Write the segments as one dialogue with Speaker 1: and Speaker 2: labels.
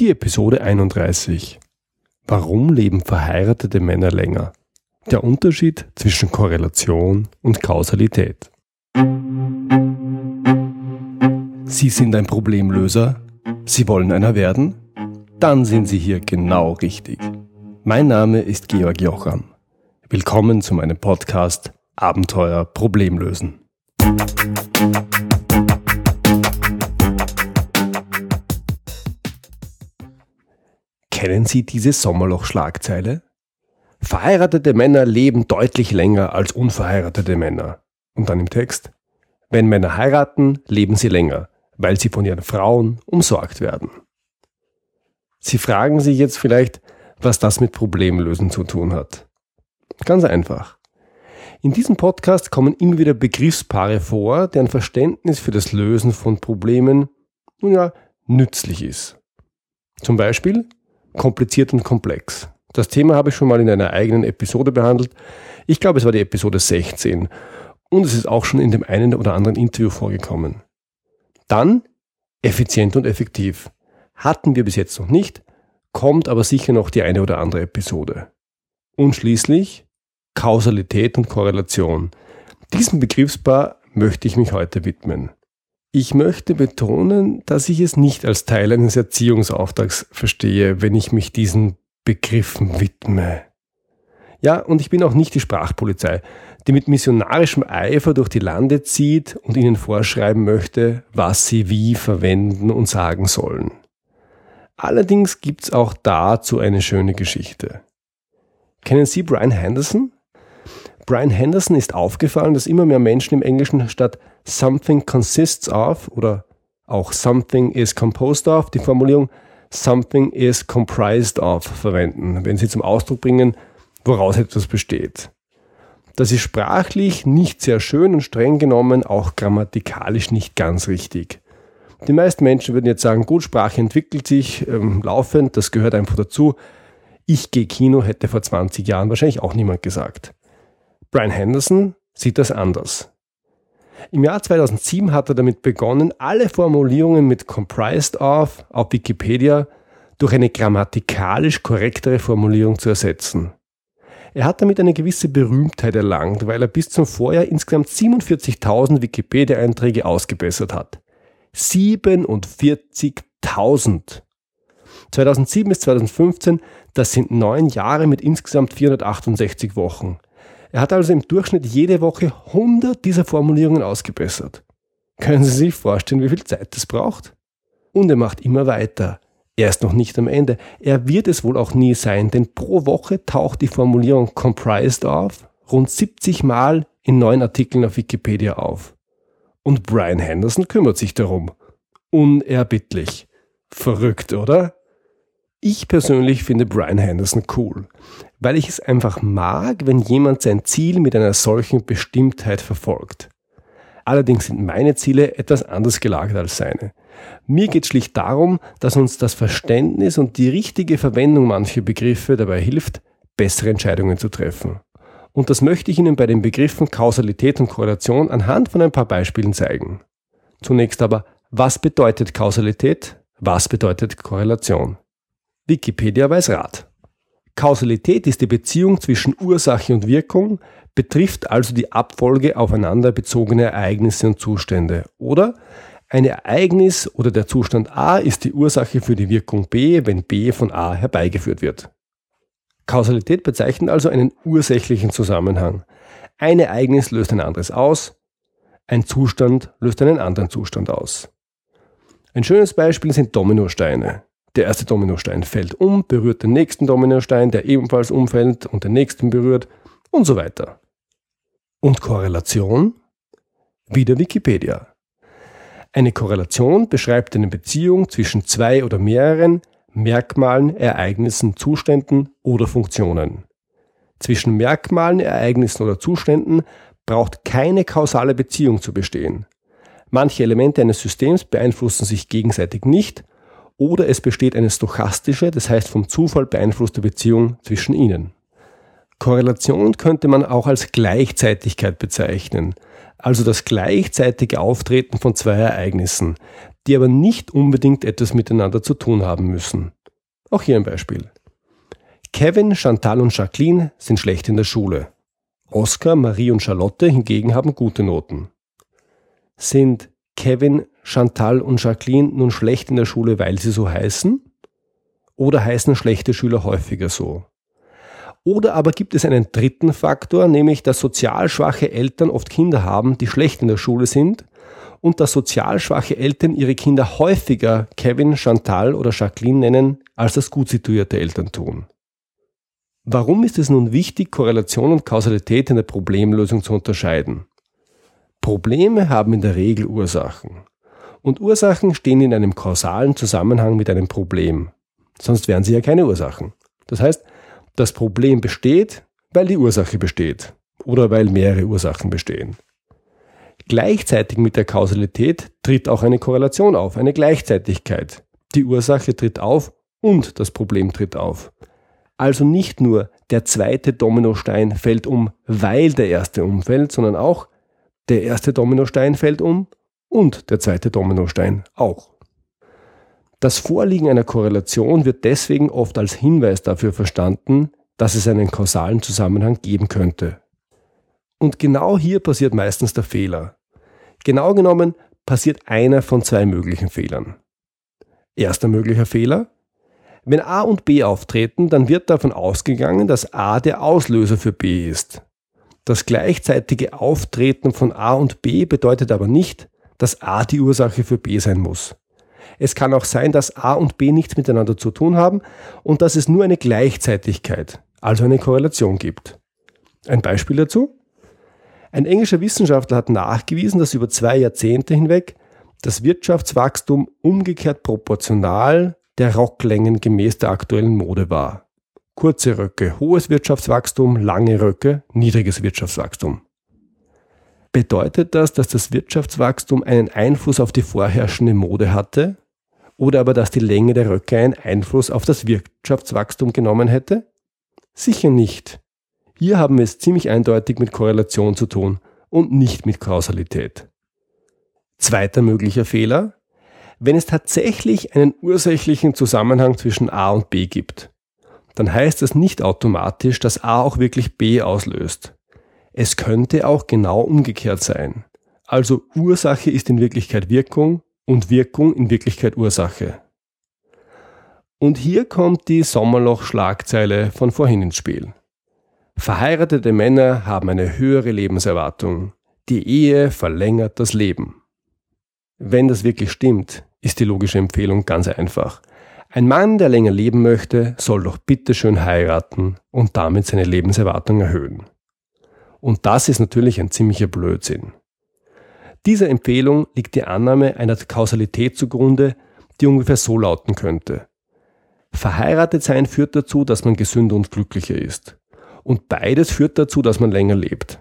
Speaker 1: Die Episode 31. Warum leben verheiratete Männer länger? Der Unterschied zwischen Korrelation und Kausalität. Sie sind ein Problemlöser? Sie wollen einer werden? Dann sind Sie hier genau richtig. Mein Name ist Georg Jocham. Willkommen zu meinem Podcast Abenteuer Problemlösen. Kennen Sie diese Sommerloch-Schlagzeile? Verheiratete Männer leben deutlich länger als unverheiratete Männer. Und dann im Text. Wenn Männer heiraten, leben sie länger, weil sie von ihren Frauen umsorgt werden. Sie fragen sich jetzt vielleicht, was das mit Problemlösen zu tun hat. Ganz einfach. In diesem Podcast kommen immer wieder Begriffspaare vor, deren Verständnis für das Lösen von Problemen, nun ja, nützlich ist. Zum Beispiel kompliziert und komplex. Das Thema habe ich schon mal in einer eigenen Episode behandelt. Ich glaube, es war die Episode 16. Und es ist auch schon in dem einen oder anderen Interview vorgekommen. Dann effizient und effektiv. Hatten wir bis jetzt noch nicht, kommt aber sicher noch die eine oder andere Episode. Und schließlich Kausalität und Korrelation. Diesem Begriffspaar möchte ich mich heute widmen. Ich möchte betonen, dass ich es nicht als Teil eines Erziehungsauftrags verstehe, wenn ich mich diesen Begriffen widme. Ja, und ich bin auch nicht die Sprachpolizei, die mit missionarischem Eifer durch die Lande zieht und ihnen vorschreiben möchte, was sie wie verwenden und sagen sollen. Allerdings gibt's auch dazu eine schöne Geschichte. Kennen Sie Brian Henderson? Brian Henderson ist aufgefallen, dass immer mehr Menschen im Englischen statt something consists of oder auch something is composed of die Formulierung something is comprised of verwenden, wenn sie zum Ausdruck bringen, woraus etwas besteht. Das ist sprachlich nicht sehr schön und streng genommen auch grammatikalisch nicht ganz richtig. Die meisten Menschen würden jetzt sagen, gut, Sprache entwickelt sich ähm, laufend, das gehört einfach dazu. Ich gehe Kino hätte vor 20 Jahren wahrscheinlich auch niemand gesagt. Brian Henderson sieht das anders. Im Jahr 2007 hat er damit begonnen, alle Formulierungen mit comprised of auf Wikipedia durch eine grammatikalisch korrektere Formulierung zu ersetzen. Er hat damit eine gewisse Berühmtheit erlangt, weil er bis zum Vorjahr insgesamt 47.000 Wikipedia-Einträge ausgebessert hat. 47.000! 2007 bis 2015, das sind neun Jahre mit insgesamt 468 Wochen. Er hat also im Durchschnitt jede Woche 100 dieser Formulierungen ausgebessert. Können Sie sich vorstellen, wie viel Zeit das braucht? Und er macht immer weiter. Er ist noch nicht am Ende. Er wird es wohl auch nie sein, denn pro Woche taucht die Formulierung comprised auf, rund 70 Mal in neuen Artikeln auf Wikipedia auf. Und Brian Henderson kümmert sich darum. Unerbittlich. Verrückt, oder? Ich persönlich finde Brian Henderson cool weil ich es einfach mag, wenn jemand sein Ziel mit einer solchen Bestimmtheit verfolgt. Allerdings sind meine Ziele etwas anders gelagert als seine. Mir geht schlicht darum, dass uns das Verständnis und die richtige Verwendung mancher Begriffe dabei hilft, bessere Entscheidungen zu treffen. Und das möchte ich Ihnen bei den Begriffen Kausalität und Korrelation anhand von ein paar Beispielen zeigen. Zunächst aber, was bedeutet Kausalität? Was bedeutet Korrelation? Wikipedia weiß Rat. Kausalität ist die Beziehung zwischen Ursache und Wirkung, betrifft also die Abfolge aufeinander bezogene Ereignisse und Zustände. Oder ein Ereignis oder der Zustand A ist die Ursache für die Wirkung B, wenn B von A herbeigeführt wird. Kausalität bezeichnet also einen ursächlichen Zusammenhang. Ein Ereignis löst ein anderes aus, ein Zustand löst einen anderen Zustand aus. Ein schönes Beispiel sind Dominosteine. Der erste Dominostein fällt um, berührt den nächsten Dominostein, der ebenfalls umfällt und den nächsten berührt und so weiter. Und Korrelation? Wieder Wikipedia. Eine Korrelation beschreibt eine Beziehung zwischen zwei oder mehreren Merkmalen, Ereignissen, Zuständen oder Funktionen. Zwischen Merkmalen, Ereignissen oder Zuständen braucht keine kausale Beziehung zu bestehen. Manche Elemente eines Systems beeinflussen sich gegenseitig nicht oder es besteht eine stochastische, das heißt vom Zufall beeinflusste Beziehung zwischen ihnen. Korrelation könnte man auch als Gleichzeitigkeit bezeichnen, also das gleichzeitige Auftreten von zwei Ereignissen. die aber nicht unbedingt etwas miteinander zu tun haben müssen. Auch hier ein Beispiel. Kevin, Chantal und Jacqueline sind schlecht in der Schule. Oscar, Marie und Charlotte hingegen haben gute Noten. Sind Kevin, Chantal und Jacqueline nun schlecht in der Schule, weil sie so heißen? Oder heißen schlechte Schüler häufiger so? Oder aber gibt es einen dritten Faktor, nämlich dass sozial schwache Eltern oft Kinder haben, die schlecht in der Schule sind und dass sozial schwache Eltern ihre Kinder häufiger Kevin, Chantal oder Jacqueline nennen, als das gut situierte Eltern tun. Warum ist es nun wichtig, Korrelation und Kausalität in der Problemlösung zu unterscheiden? Probleme haben in der Regel Ursachen. Und Ursachen stehen in einem kausalen Zusammenhang mit einem Problem. Sonst wären sie ja keine Ursachen. Das heißt, das Problem besteht, weil die Ursache besteht. Oder weil mehrere Ursachen bestehen. Gleichzeitig mit der Kausalität tritt auch eine Korrelation auf, eine Gleichzeitigkeit. Die Ursache tritt auf und das Problem tritt auf. Also nicht nur der zweite Dominostein fällt um, weil der erste umfällt, sondern auch der erste Dominostein fällt um und der zweite Dominostein auch. Das Vorliegen einer Korrelation wird deswegen oft als Hinweis dafür verstanden, dass es einen kausalen Zusammenhang geben könnte. Und genau hier passiert meistens der Fehler. Genau genommen passiert einer von zwei möglichen Fehlern. Erster möglicher Fehler. Wenn A und B auftreten, dann wird davon ausgegangen, dass A der Auslöser für B ist. Das gleichzeitige Auftreten von A und B bedeutet aber nicht, dass A die Ursache für B sein muss. Es kann auch sein, dass A und B nichts miteinander zu tun haben und dass es nur eine Gleichzeitigkeit, also eine Korrelation gibt. Ein Beispiel dazu? Ein englischer Wissenschaftler hat nachgewiesen, dass über zwei Jahrzehnte hinweg das Wirtschaftswachstum umgekehrt proportional der Rocklängen gemäß der aktuellen Mode war. Kurze Röcke, hohes Wirtschaftswachstum, lange Röcke, niedriges Wirtschaftswachstum. Bedeutet das, dass das Wirtschaftswachstum einen Einfluss auf die vorherrschende Mode hatte? Oder aber, dass die Länge der Röcke einen Einfluss auf das Wirtschaftswachstum genommen hätte? Sicher nicht. Hier haben wir es ziemlich eindeutig mit Korrelation zu tun und nicht mit Kausalität. Zweiter möglicher Fehler, wenn es tatsächlich einen ursächlichen Zusammenhang zwischen A und B gibt, dann heißt das nicht automatisch, dass A auch wirklich B auslöst. Es könnte auch genau umgekehrt sein. Also Ursache ist in Wirklichkeit Wirkung und Wirkung in Wirklichkeit Ursache. Und hier kommt die Sommerloch-Schlagzeile von vorhin ins Spiel. Verheiratete Männer haben eine höhere Lebenserwartung. Die Ehe verlängert das Leben. Wenn das wirklich stimmt, ist die logische Empfehlung ganz einfach. Ein Mann, der länger leben möchte, soll doch bitteschön heiraten und damit seine Lebenserwartung erhöhen. Und das ist natürlich ein ziemlicher Blödsinn. Dieser Empfehlung liegt die Annahme einer Kausalität zugrunde, die ungefähr so lauten könnte. Verheiratet sein führt dazu, dass man gesünder und glücklicher ist. Und beides führt dazu, dass man länger lebt.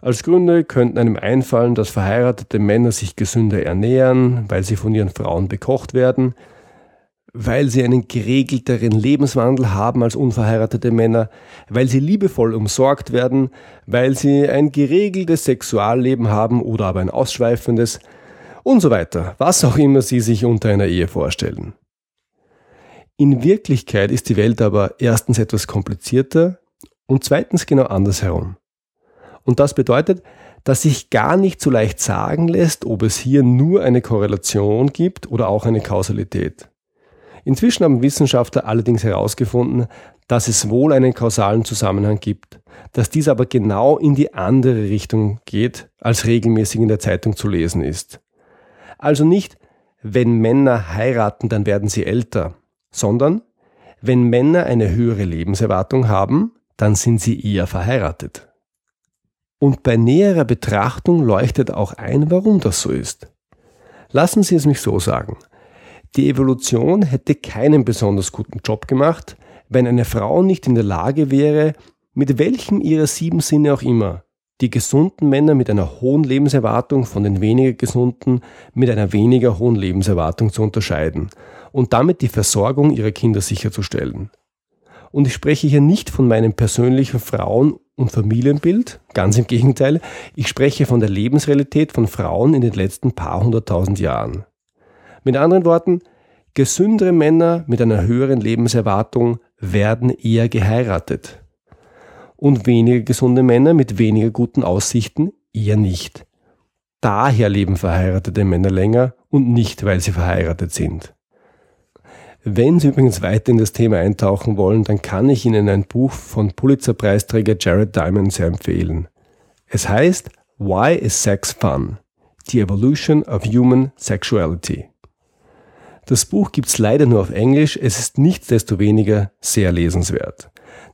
Speaker 1: Als Gründe könnten einem einfallen, dass verheiratete Männer sich gesünder ernähren, weil sie von ihren Frauen bekocht werden, weil sie einen geregelteren Lebenswandel haben als unverheiratete Männer, weil sie liebevoll umsorgt werden, weil sie ein geregeltes Sexualleben haben oder aber ein ausschweifendes und so weiter, was auch immer sie sich unter einer Ehe vorstellen. In Wirklichkeit ist die Welt aber erstens etwas komplizierter, und zweitens genau andersherum. Und das bedeutet, dass sich gar nicht so leicht sagen lässt, ob es hier nur eine Korrelation gibt oder auch eine Kausalität. Inzwischen haben Wissenschaftler allerdings herausgefunden, dass es wohl einen kausalen Zusammenhang gibt, dass dies aber genau in die andere Richtung geht, als regelmäßig in der Zeitung zu lesen ist. Also nicht, wenn Männer heiraten, dann werden sie älter, sondern wenn Männer eine höhere Lebenserwartung haben, dann sind sie eher verheiratet. Und bei näherer Betrachtung leuchtet auch ein, warum das so ist. Lassen Sie es mich so sagen. Die Evolution hätte keinen besonders guten Job gemacht, wenn eine Frau nicht in der Lage wäre, mit welchem ihrer sieben Sinne auch immer, die gesunden Männer mit einer hohen Lebenserwartung von den weniger gesunden mit einer weniger hohen Lebenserwartung zu unterscheiden und damit die Versorgung ihrer Kinder sicherzustellen. Und ich spreche hier nicht von meinem persönlichen Frauen- und Familienbild, ganz im Gegenteil, ich spreche von der Lebensrealität von Frauen in den letzten paar hunderttausend Jahren. Mit anderen Worten, gesündere Männer mit einer höheren Lebenserwartung werden eher geheiratet. Und weniger gesunde Männer mit weniger guten Aussichten eher nicht. Daher leben verheiratete Männer länger und nicht, weil sie verheiratet sind. Wenn Sie übrigens weiter in das Thema eintauchen wollen, dann kann ich Ihnen ein Buch von Pulitzer-Preisträger Jared Diamond sehr empfehlen. Es heißt Why is Sex Fun? The Evolution of Human Sexuality. Das Buch gibt's leider nur auf Englisch, es ist nichtsdestoweniger sehr lesenswert.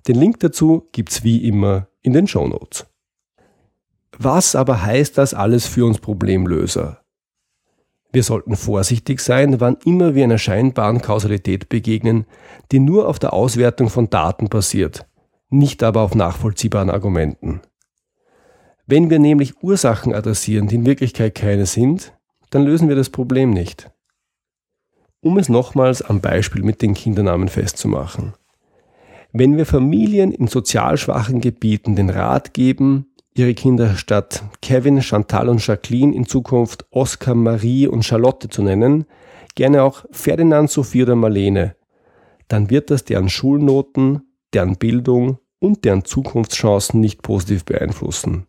Speaker 1: Den Link dazu gibt's wie immer in den Show Notes. Was aber heißt das alles für uns Problemlöser? Wir sollten vorsichtig sein, wann immer wir einer scheinbaren Kausalität begegnen, die nur auf der Auswertung von Daten basiert, nicht aber auf nachvollziehbaren Argumenten. Wenn wir nämlich Ursachen adressieren, die in Wirklichkeit keine sind, dann lösen wir das Problem nicht. Um es nochmals am Beispiel mit den Kindernamen festzumachen. Wenn wir Familien in sozial schwachen Gebieten den Rat geben, ihre Kinder statt Kevin, Chantal und Jacqueline in Zukunft Oskar, Marie und Charlotte zu nennen, gerne auch Ferdinand, Sophie oder Marlene, dann wird das deren Schulnoten, deren Bildung und deren Zukunftschancen nicht positiv beeinflussen,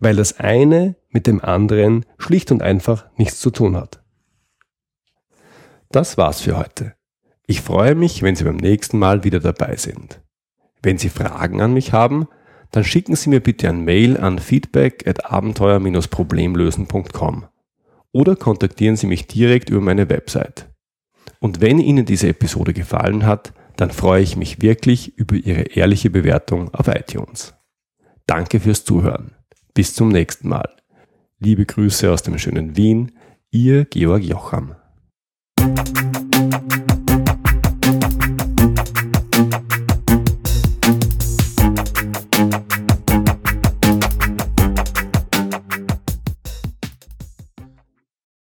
Speaker 1: weil das eine mit dem anderen schlicht und einfach nichts zu tun hat. Das war's für heute. Ich freue mich, wenn Sie beim nächsten Mal wieder dabei sind. Wenn Sie Fragen an mich haben, dann schicken Sie mir bitte ein Mail an feedback at abenteuer-problemlösen.com oder kontaktieren Sie mich direkt über meine Website. Und wenn Ihnen diese Episode gefallen hat, dann freue ich mich wirklich über Ihre ehrliche Bewertung auf iTunes. Danke fürs Zuhören. Bis zum nächsten Mal. Liebe Grüße aus dem schönen Wien, Ihr Georg Jocham. Thank you.